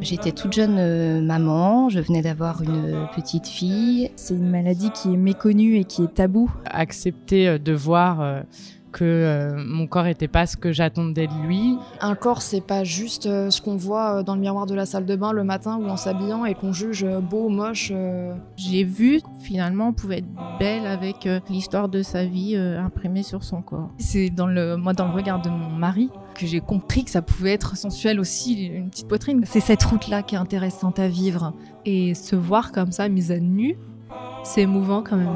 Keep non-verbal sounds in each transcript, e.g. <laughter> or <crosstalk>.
J'étais toute jeune euh, maman, je venais d'avoir une petite fille. C'est une maladie qui est méconnue et qui est tabou. Accepter euh, de voir euh, que euh, mon corps n'était pas ce que j'attendais de lui. Un corps, c'est pas juste euh, ce qu'on voit euh, dans le miroir de la salle de bain le matin ou en s'habillant et qu'on juge beau, moche. euh. J'ai vu finalement on pouvait être belle avec euh, l'histoire de sa vie euh, imprimée sur son corps. C'est dans le, moi, dans le regard de mon mari que j'ai compris que ça pouvait être sensuel aussi, une petite poitrine. C'est cette route-là qui est intéressante à vivre. Et se voir comme ça, mise à nu, c'est émouvant quand même.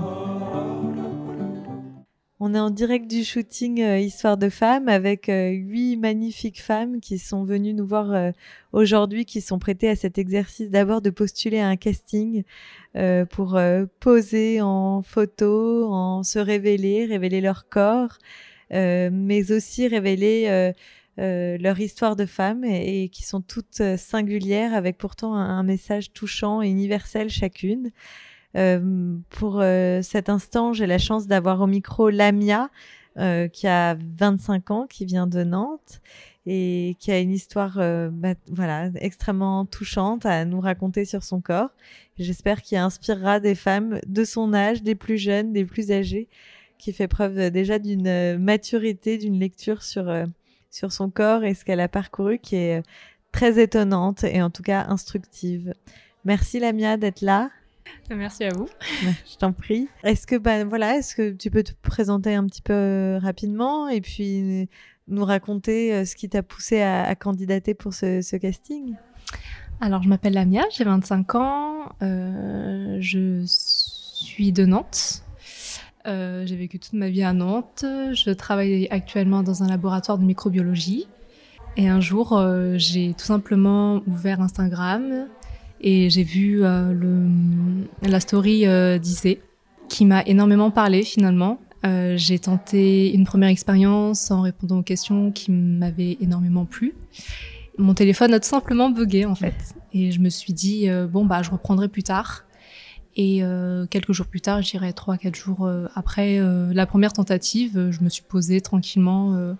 On est en direct du shooting euh, Histoire de femmes avec euh, huit magnifiques femmes qui sont venues nous voir euh, aujourd'hui, qui sont prêtées à cet exercice d'abord de postuler à un casting pour poser en photo, en se révéler, révéler leur corps, mais aussi révéler leur histoire de femmes et, qui sont toutes singulières avec pourtant un, un message touchant et universel chacune. Euh, pour euh, cet instant, j'ai la chance d'avoir au micro Lamia, euh, qui a 25 ans, qui vient de Nantes et qui a une histoire euh, bah, voilà, extrêmement touchante à nous raconter sur son corps. J'espère qu'il inspirera des femmes de son âge, des plus jeunes, des plus âgées, qui fait preuve déjà d'une euh, maturité, d'une lecture sur, sur son corps et ce qu'elle a parcouru qui est très étonnante et en tout cas instructive. Merci Lamia d'être là. Merci à vous. <laughs> Je t'en prie. Est-ce que bah, voilà, est-ce que tu peux te présenter un petit peu euh, rapidement et puis nous raconter euh, ce qui t'a poussé à, à candidater pour ce, ce casting? Alors, je m'appelle Lamia, j'ai 25 ans, euh, je suis de Nantes. Euh, j'ai vécu toute ma vie à Nantes. Je travaille actuellement dans un laboratoire de microbiologie. Et un jour, euh, j'ai tout simplement ouvert Instagram et j'ai vu euh, la story euh, d'Issé qui m'a énormément parlé finalement. Euh, j'ai tenté une première expérience en répondant aux questions qui m'avaient énormément plu. Mon téléphone a tout simplement bugué en fait. Et je me suis dit, bon, bah, je reprendrai plus tard. Et quelques jours plus tard, je dirais trois, quatre jours après la première tentative, je me suis posée tranquillement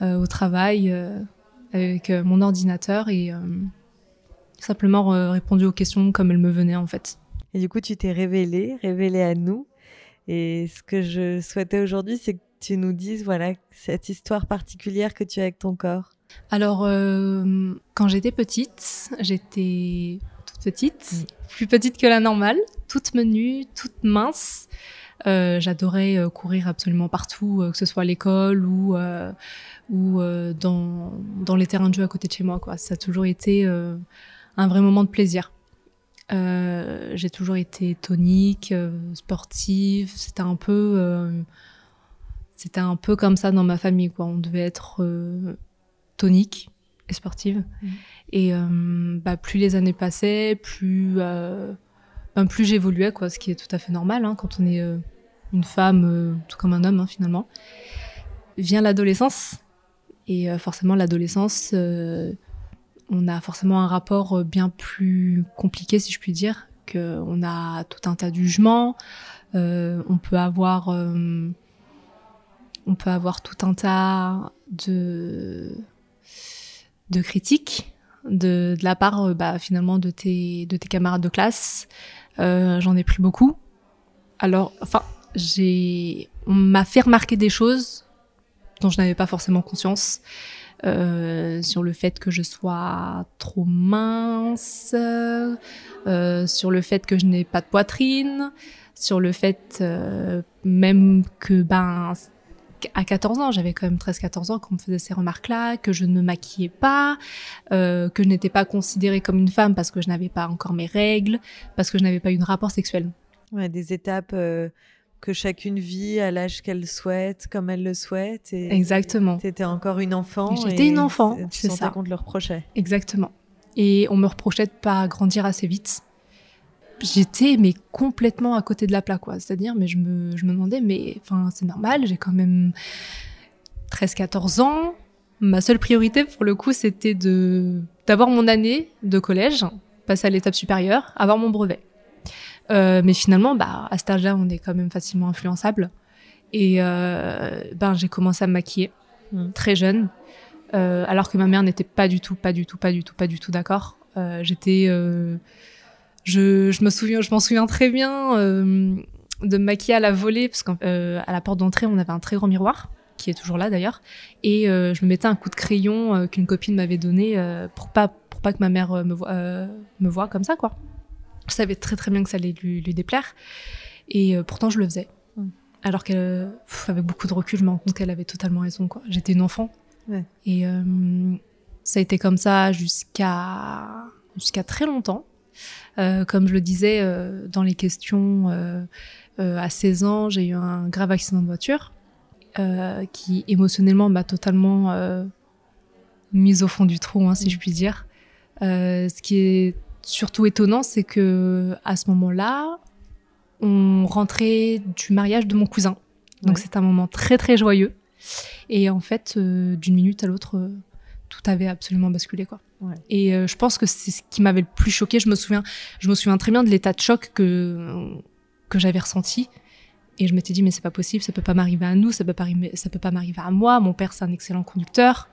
au travail avec mon ordinateur et simplement euh, répondu aux questions comme elles me venaient en fait. Et du coup, tu t'es révélée, révélée à nous. Et ce que je souhaitais aujourd'hui, c'est que tu nous dises, voilà, cette histoire particulière que tu as avec ton corps. Alors, euh, quand j'étais petite, j'étais toute petite, plus petite que la normale, toute menue, toute mince. Euh, J'adorais euh, courir absolument partout, euh, que ce soit à l'école ou, ou dans, dans les terrains de jeu à côté de chez moi. Quoi. Ça a toujours été un vrai moment de plaisir. Euh, J'ai toujours été tonique, euh, sportive. C'était un peu, euh, c'était un peu comme ça dans ma famille. Quoi. On devait être tonique et sportive. Mhm. Et bah, plus les années passaient, plus, ben, plus j'évoluais, quoi, ce qui est tout à fait normal hein, quand on est euh, une femme, euh, tout comme un homme hein, finalement. Vient l'adolescence. Et euh, forcément, l'adolescence, on a forcément un rapport euh, bien plus compliqué, si je puis dire, que on a tout un tas de jugements. Euh, on peut avoir, euh, on peut avoir tout un tas de de critiques de, de la part bah, finalement de tes de tes camarades de classe. J'en ai pris beaucoup. Alors, enfin, j'ai, on m'a fait remarquer des choses dont je n'avais pas forcément conscience. Euh, sur le fait que je sois trop mince, euh, sur le fait que je n'ai pas de poitrine, sur le fait euh, même que ben à 14 ans, j'avais quand même 13-14 ans qu'on me faisait ces remarques-là, que je ne me maquillais pas, euh, que je n'étais pas considérée comme une femme parce que je n'avais pas encore mes règles, parce que je n'avais pas eu de rapport sexuel. Ouais, des étapes euh, que chacune vit à l'âge qu'elle souhaite, comme elle le souhaite. Et Exactement. Tu étais encore une enfant. J'étais une enfant, Tu c'est sentais qu'on te le reprochait. Exactement. Et on me reprochait de pas grandir assez vite. J'étais mais complètement à côté de la plaque, quoi. C'est-à-dire, mais je me, je me demandais, mais enfin, c'est normal, j'ai quand même 13-14 ans. Ma seule priorité, pour le coup, c'était de d'avoir mon année de collège, passer à l'étape supérieure, avoir mon brevet. Euh, mais finalement, bah, à cet âge-là, on est quand même facilement influençable. Et euh, ben, j'ai commencé à me maquiller Mm. très jeune. alors que ma mère n'était pas du tout, pas du tout, pas du tout, pas du tout d'accord. J'étais, je, je, me souviens, je m'en souviens très bien de me maquiller à la volée parce qu'à la porte d'entrée on avait un très grand miroir qui est toujours là d'ailleurs. Et euh, je me mettais un coup de crayon euh, qu'une copine m'avait donné euh, pour pas pour pas que ma mère me me voit comme ça quoi. Je savais très très bien que ça allait lui, lui déplaire et pourtant je le faisais. Mm. Alors qu'avec beaucoup de recul, je me rends compte qu'elle avait totalement raison quoi. J'étais une enfant. Et ça a été comme ça jusqu'à jusqu'à très longtemps. comme je le disais dans les questions, à 16 ans, j'ai eu un grave accident de voiture. Euh, qui émotionnellement m'a totalement euh, mise au fond du trou, hein, si je puis dire. Euh, ce qui est surtout étonnant, c'est que à ce moment-là, on rentrait du mariage de mon cousin. Donc c'est un moment très très joyeux. Et en fait, d'une minute à l'autre, tout avait absolument basculé quoi. Et je pense que c'est ce qui m'avait le plus choqué. Je me souviens, je me souviens très bien de l'état de choc que que j'avais ressenti. Et je m'étais dit, mais c'est pas possible, ça peut pas m'arriver à nous, ça peut pas, ça peut pas m'arriver à moi. Mon père, c'est un excellent conducteur.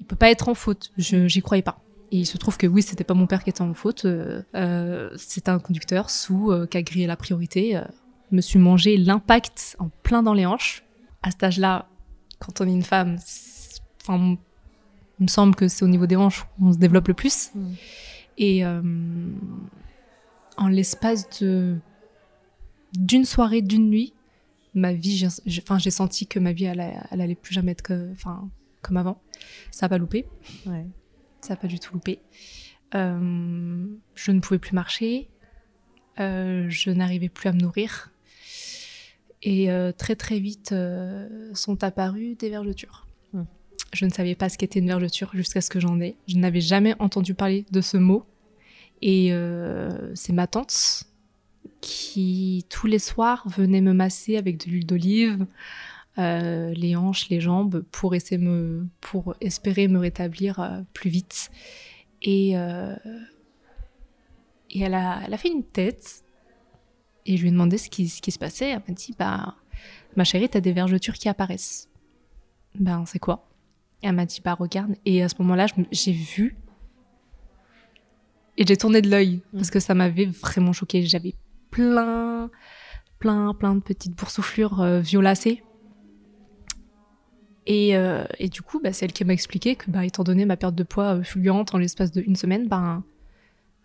Il peut pas être en faute. Je, j'y croyais pas. Et il se trouve que oui, c'était pas mon père qui était en faute. Euh, euh c'était un conducteur sous euh, qui a grillé la priorité. Euh, me suis mangé l'impact en plein dans les hanches. À cet âge-là, quand on est une femme, enfin, il me semble que c'est au niveau des hanches qu'on se développe le plus. Mm. Et en l'espace de d'une soirée, d'une nuit, ma vie, enfin, j'ai senti que ma vie, elle, allait plus jamais être que, enfin, comme avant. Ça n'a pas loupé. Ouais. Ça n'a pas du tout loupé. Euh, je ne pouvais plus marcher. Euh, je n'arrivais plus à me nourrir. Et euh, très très vite sont apparues des vergetures. Hmm. Je ne savais pas ce qu'était une vergeture jusqu'à ce que j'en ai. Je n'avais jamais entendu parler de ce mot. Et c'est ma tante qui tous les soirs venait me masser avec de l'huile d'olive, euh, les hanches, les jambes, pour, essayer me, pour espérer me rétablir euh, plus vite. Et, euh, et elle, a, elle a fait une tête. Et je lui ai demandé ce qui, ce qui se passait. Elle m'a dit bah, Ma chérie, t'as des vergetures qui apparaissent. Ben, c'est quoi? Elle m'a dit Bah, regarde. Et à ce moment-là, j'ai vu. Et j'ai tourné de l'œil parce mmh. que ça m'avait vraiment choqué. J'avais plein, plein, plein de petites boursouflures euh, violacées. Et, euh, et, du coup, bah, c'est elle qui m'a expliqué que, bah, étant donné ma perte de poids euh, fulgurante en l'espace d'une semaine, ben,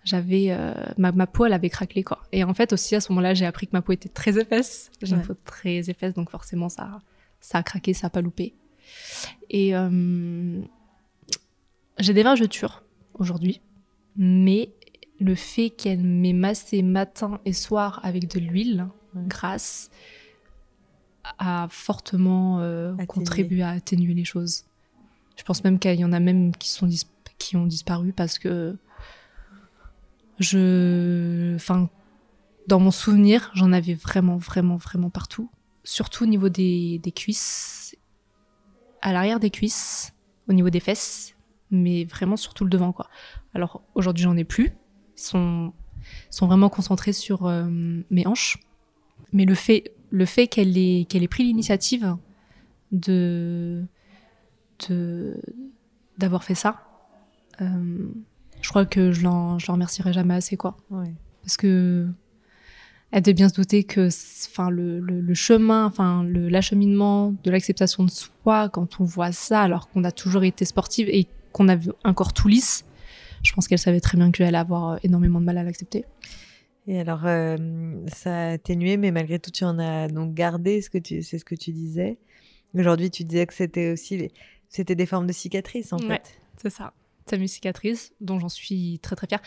j'avais ma, ma, peau, elle avait craquelé quoi. Et en fait aussi à ce moment-là, j'ai appris que ma peau était très épaisse. J'ai une peau très épaisse, donc forcément ça, ça a craqué, ça a pas loupé. Et j'ai des vergetures aujourd'hui, mais le fait qu'elle m'ait massé matin et soir avec de l'huile grasse a fortement euh, contribué à atténuer les choses. Je pense même qu'il y en a même qui, sont qui ont disparu parce que je. Enfin, dans mon souvenir, j'en avais vraiment, vraiment, vraiment partout. Surtout au niveau des, des cuisses, à l'arrière des cuisses, au niveau des fesses, mais vraiment surtout le devant, quoi. Alors aujourd'hui, j'en ai plus sont, sont vraiment concentrés sur euh, mes hanches. Mais le fait, le fait qu'elle ait, qu'elle ait pris l'initiative de, de, d'avoir fait ça, euh, je crois que je l'en, je l'en remercierai jamais assez, quoi. Parce que elle devait bien se douter que enfin le, le, le, chemin enfin le l'acheminement de l'acceptation de soi quand on voit ça alors qu'on a toujours été sportive et qu'on a un corps tout lisse je pense qu'elle savait très bien que j'allais avoir énormément de mal à l'accepter. Et alors, euh, ça a atténué, mais malgré tout, tu en as donc gardé, ce que tu, c'est ce que tu disais. Aujourd'hui, tu disais que c'était aussi, c'était des formes de cicatrices, en ouais, c'est ça. C'est une cicatrice dont j'en suis très très fière.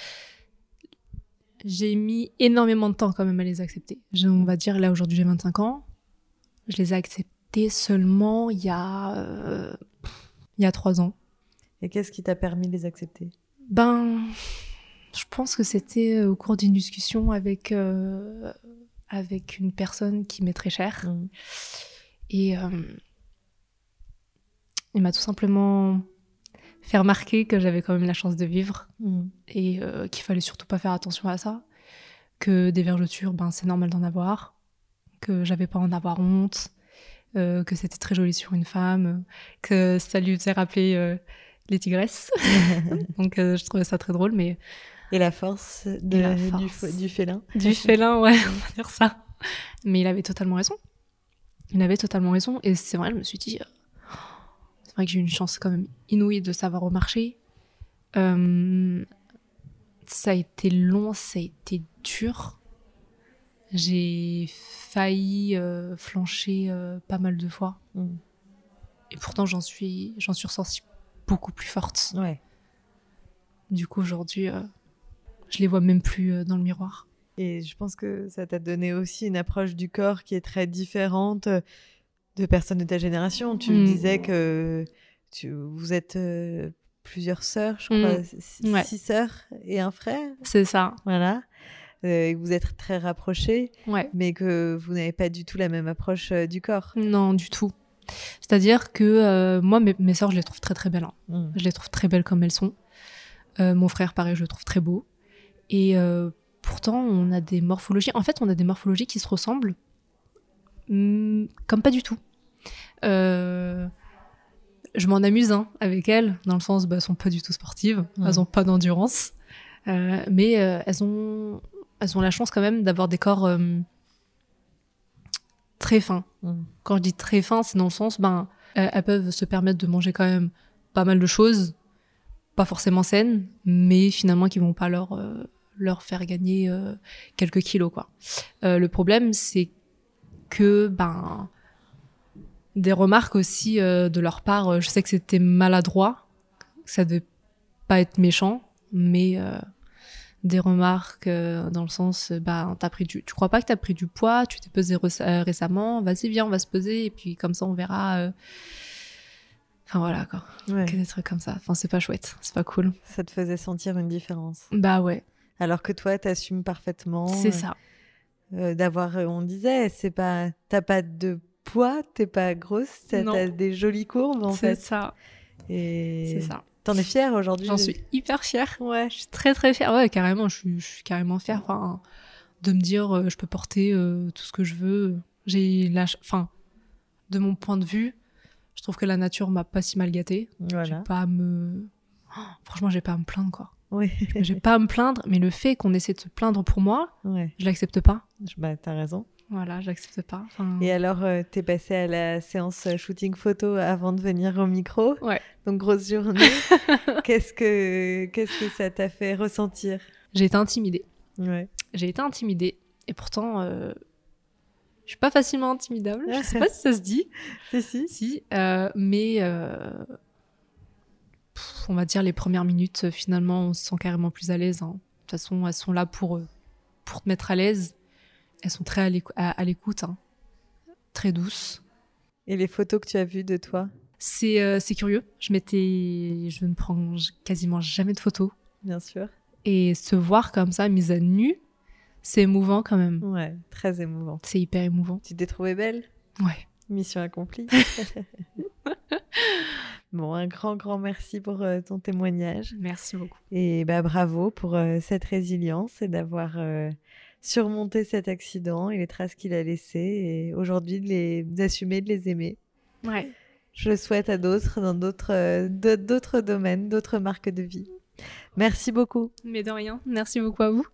J'ai mis énormément de temps quand même à les accepter. on va dire, là aujourd'hui j'ai 25 ans. Je les ai acceptées seulement il y a, euh, il y a 3 ans. Et qu'est-ce qui t'a permis de les accepter? Ben, je pense que c'était euh, au cours d'une discussion avec, euh, avec une personne qui m'est très chère. Mmh. Et euh, il m'a tout simplement fait remarquer que j'avais quand même la chance de vivre mmh. et qu'il fallait surtout pas faire attention à ça. Que des vergetures, ben, c'est normal d'en avoir. Que j'avais pas à en avoir honte. euh, que c'était très joli sur une femme, que ça lui faisait rappeler euh, les tigresses. <laughs> <laughs> Donc euh, je trouvais ça très drôle, mais Et la force, de, Et la Du, force. f- du félin. du félin, ouais, <laughs> on va dire ça. Mais il avait totalement raison. Il avait totalement raison. Et c'est vrai, je me suis dit, euh, c'est vrai que j'ai eu une chance quand même inouïe de savoir remarcher. Euh, ça a été long, ça a été dur. J'ai failli euh, flancher euh, pas mal de fois. Mm. Et pourtant, j'en suis, j'en suis ressortie beaucoup plus forte. Ouais. Du coup, aujourd'hui, euh, je les vois même plus euh, dans le miroir. Et je pense que ça t'a donné aussi une approche du corps qui est très différente euh, de personnes de ta génération. Tu Mm. disais que tu, vous êtes euh, plusieurs sœurs, je crois, Mm. six, Ouais. six sœurs et un frère. C'est ça. Voilà. Euh, et que vous êtes très rapprochés, Ouais. mais que vous n'avez pas du tout la même approche euh, du corps. Non, du tout. C'est-à-dire que moi, mes, mes sœurs, je les trouve très très belles. hein. Mm. Je les trouve très belles comme elles sont. Mon frère, pareil, je le trouve très beau. Et euh, pourtant, on a des morphologies. En fait, on a des morphologies qui se ressemblent, hmm, comme pas du tout. Euh, je m'en amuse hein, avec elles, dans le sens, bah, elles sont pas du tout sportives, Mm. elles ont pas d'endurance, Euh, mais elles ont, elles ont la chance quand même d'avoir des corps très fins. Mm. Quand je dis très fins, c'est dans le sens, ben, elles, elles peuvent se permettre de manger quand même pas mal de choses, pas forcément saines, mais finalement qui vont pas leur, euh, leur faire gagner euh, quelques kilos, quoi. Euh, le problème, c'est que, ben, des remarques aussi euh, de leur part, je sais que c'était maladroit, que ça devait pas être méchant, mais des remarques dans le sens, bah, t'as pris du, tu crois pas que t'as pris du poids, tu t'es pesé récemment, vas-y viens, on va se peser et puis comme ça on verra. Enfin voilà quoi, Ouais. que des trucs comme ça. Enfin c'est pas chouette, c'est pas cool. Ça te faisait sentir une différence. Bah ouais, Alors que toi, t'assumes parfaitement. c'est euh, ça. euh, d'avoir, euh, on disait, c'est pas, t'as pas de poids, t'es pas grosse, t'as des jolies courbes en C'est fait. ça, Et c'est ça. t'en es fière aujourd'hui. J'en suis hyper fière. Ouais. Je suis très très fière. Ouais, carrément, je suis, je suis carrément fière. Enfin, de me dire, euh, je peux porter euh, tout ce que je veux. J'ai la, enfin, de mon point de vue, je trouve que la nature m'a pas si mal gâtée. J'ai Voilà. pas à me, Oh, franchement, j'ai pas à me plaindre quoi. Oui. J'ai pas à me plaindre, mais le fait qu'on essaie de se plaindre pour moi, ouais. je l'accepte pas. Je- Bah, t'as raison. Voilà, je l'accepte pas. Enfin, Et alors, euh, t'es passé à la séance euh, shooting photo avant de venir au micro. Ouais. Donc grosse journée. <laughs> qu'est-ce que qu'est-ce que ça t'a fait ressentir? J'ai été intimidée. Ouais. J'ai été intimidée. Et pourtant, euh, je suis pas facilement intimidable. Je sais <laughs> pas si ça se dit. Si si. Si, euh, mais on va dire les premières minutes, euh, finalement, on se sent carrément plus à l'aise. hein. De toute façon, elles sont là pour, euh, pour te mettre à l'aise. Elles sont très à l'écou- à à l'écoute, hein. très douces. Et les photos que tu as vues de toi, C'est euh, c'est curieux. Je m'étais, je ne prends quasiment jamais de photos. bien sûr. Et se voir comme ça, mise à nu, c'est émouvant quand même. Ouais, très émouvant. C'est hyper émouvant. Tu t'es trouvée belle? Ouais. Mission accomplie. <laughs> bon, un grand, grand merci pour euh, ton témoignage. Merci beaucoup. Et bah, bravo pour euh, cette résilience et d'avoir euh, surmonté cet accident et les traces qu'il a laissées et aujourd'hui de les d'assumer, de les aimer. Ouais. Je le souhaite à d'autres dans d'autres d'autres- d'autres domaines, d'autres marques de vie. Merci beaucoup. Mais de rien. Merci beaucoup à vous.